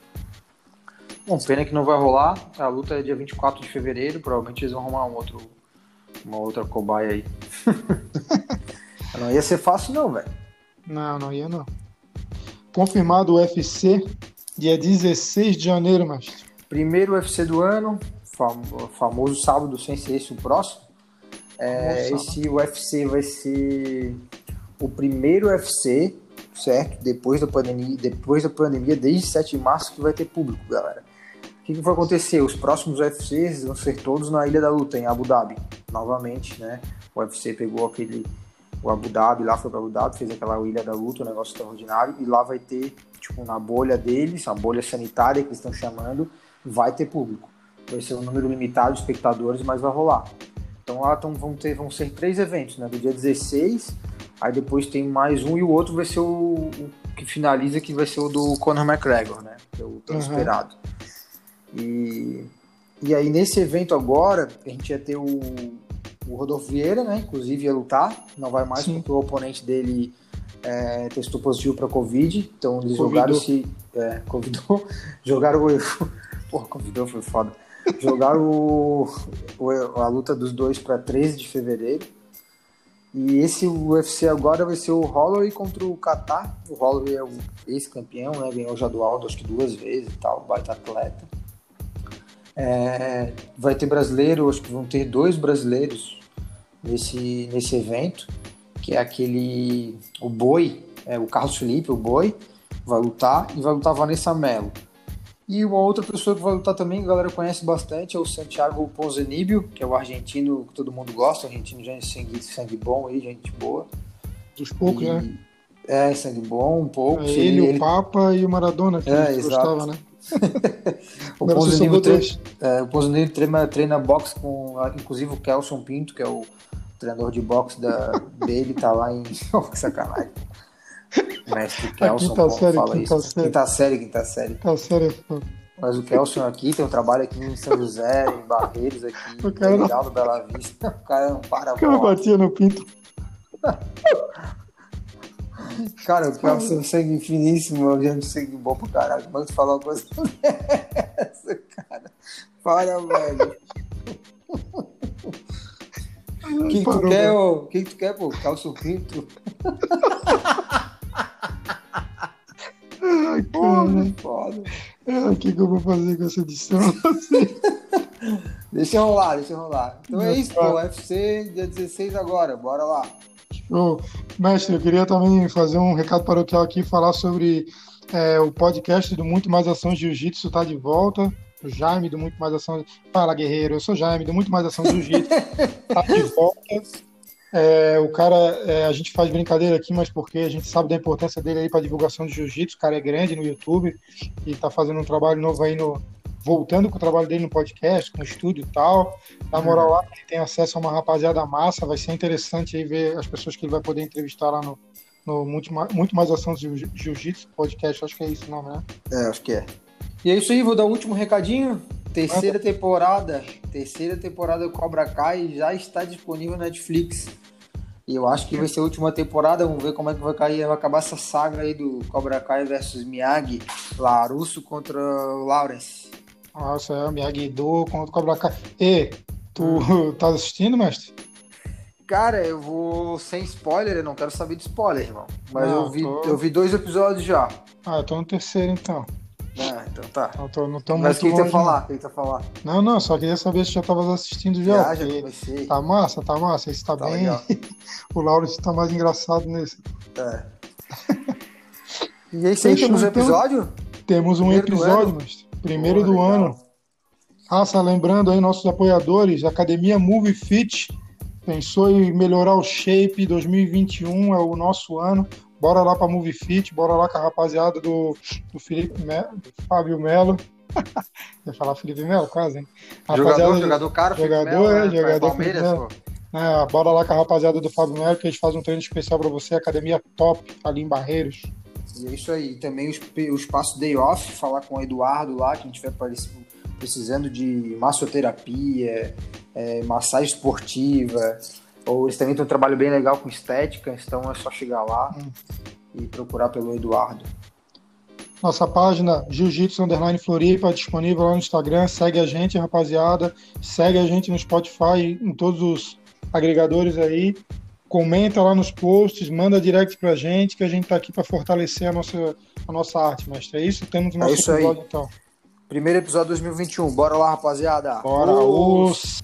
Bom, pena que não vai rolar. A luta é dia 24 de fevereiro. Provavelmente eles vão arrumar um outro, uma outra cobaia aí. não ia ser fácil, não, velho. Não, não ia não. Confirmado o UFC, dia 16 de janeiro, mas. Primeiro UFC do ano, famoso sábado, sem ser esse o próximo. É, esse UFC vai ser o primeiro UFC, certo? Depois da pandemia, depois da pandemia, desde 7 de março que vai ter público, galera. O que, que vai acontecer? Os próximos UFCs vão ser todos na Ilha da Luta, em Abu Dhabi, novamente, né? O UFC pegou aquele o Abu Dhabi, lá foi para Abu Dhabi, fez aquela Ilha da Luta, um negócio extraordinário, e lá vai ter, tipo, na bolha deles, a bolha sanitária que eles estão chamando, vai ter público. Vai ser um número limitado de espectadores, mas vai rolar. Então lá tão, vão, ter, vão ser três eventos, né? Do dia 16, aí depois tem mais um e o outro vai ser o, o que finaliza, que vai ser o do Conor McGregor, né? Que é o tão uhum. esperado. E, e aí nesse evento agora, a gente ia ter o, o Rodolfo Vieira, né? Inclusive ia lutar, não vai mais Sim. porque o oponente dele é, testou positivo para Covid, então eles convidou. jogaram se. É, convidou. jogaram o. Porra, convidou, foi foda. Jogaram o, o, a luta dos dois para 13 de fevereiro. E esse UFC agora vai ser o Holloway contra o Qatar. O Holloway é o ex-campeão, né? Ganhou já do Aldo acho que duas vezes e tal, baita atleta. É, vai ter brasileiro, acho que vão ter dois brasileiros nesse, nesse evento, que é aquele. O Boi, é, o Carlos Felipe, o Boi, vai lutar, e vai lutar a Vanessa Mello. E uma outra pessoa que vai lutar também, que a galera conhece bastante, é o Santiago Ponzanibio, que é o argentino que todo mundo gosta, argentino já é sangue, sangue bom aí, gente boa. Dos poucos, e... né? É, sangue bom, um pouco. É ele, ele, o Papa e o Maradona, que é, gostava, né? o Ponzanibio treina, é, o treina, treina boxe com, inclusive, o Kelson Pinto, que é o treinador de boxe da, dele, tá lá em... Oh, que sacanagem. Mestre Kelson, quinta série, fala quinta isso. Série. Quinta série, quinta série. Quinta série. Mas o Kelson aqui tem um trabalho aqui em São José, em Barreiros aqui, o cara legal não... Bela Vista. O cara não para. O cara batia no pinto. Cara, o Kelson é sangue finíssimo, eu já sangue bom pra caralho. Mas falar uma coisa dessa, cara. Para, velho. O que, que tu quer, O que, que tu quer, pô? Calço pinto? Ai, cara. Foda. É, o que, que eu vou fazer com essa edição? deixa eu rolar, deixa eu rolar. Então é isso, pô. UFC dia 16 agora, bora lá. Show. Mestre, eu queria também fazer um recado paroquial aqui, falar sobre é, o podcast do Muito Mais Ação Jiu-Jitsu está de volta. O Jaime do Muito Mais Ação. Fala, guerreiro. Eu sou Jaime do Muito Mais Ação Jiu-Jitsu. Está de volta. É, o cara, é, a gente faz brincadeira aqui, mas porque a gente sabe da importância dele aí para divulgação de jiu-jitsu. O cara é grande no YouTube e está fazendo um trabalho novo aí no. Voltando com o trabalho dele no podcast, com o estúdio e tal. Na moral, lá ele tem acesso a uma rapaziada massa. Vai ser interessante aí ver as pessoas que ele vai poder entrevistar lá no, no muito, mais, muito mais ação de jiu-jitsu podcast. Acho que é isso o nome, né? É, acho que é. E é isso aí, vou dar o último recadinho. Terceira temporada, terceira temporada do Cobra Kai já está disponível na Netflix. E eu acho que vai ser a última temporada, vamos ver como é que vai cair, vai acabar essa saga aí do Cobra Kai versus Miyagi, Larusso contra Lawrence. Nossa, é o Miyagi-Do contra o Cobra Kai. E, tu hum. tá assistindo, mestre? Cara, eu vou sem spoiler, eu não quero saber de spoiler, irmão. Mas não, eu, vi, tô... eu vi dois episódios já. Ah, eu tô no terceiro então. Ah, então tá. Não tô, não tô Mas o que você falar? Que falar? Não, não, só queria saber se já tava assistindo já. Já, já comecei. Tá massa, tá massa. Esse tá, tá bem. o Lauro tá mais engraçado nesse. É. e isso aí, temos um então? episódio? Temos um primeiro episódio, mas primeiro do ano. Ah, só lembrando aí nossos apoiadores, Academia Move Fit pensou em melhorar o shape 2021 é o nosso ano Bora lá para Movie Fit, bora lá com a rapaziada do, do Felipe Melo, Fábio Melo. Ia falar Felipe Melo, quase, hein? Jogador, jogador caro, jogador, Melo, é, né? jogador Palmeiras, Melo. É, bora lá com a rapaziada do Fábio Melo, que eles fazem um treino especial para você, academia top ali em Barreiros. E é isso aí. Também o espaço Day Off, falar com o Eduardo lá, que a gente vai precisando de massoterapia, é, massagem esportiva, ou eles também têm um trabalho bem legal com estética, então é só chegar lá e procurar pelo Eduardo. Nossa página Jiu-Jitsu Underline Floripa, disponível lá no Instagram. Segue a gente, rapaziada. Segue a gente no Spotify, em todos os agregadores aí. Comenta lá nos posts, manda direct pra gente, que a gente tá aqui para fortalecer a nossa, a nossa arte, mestre. É isso? Temos o nosso é episódio, aí. então. Primeiro episódio 2021. Bora lá, rapaziada. Bora, os...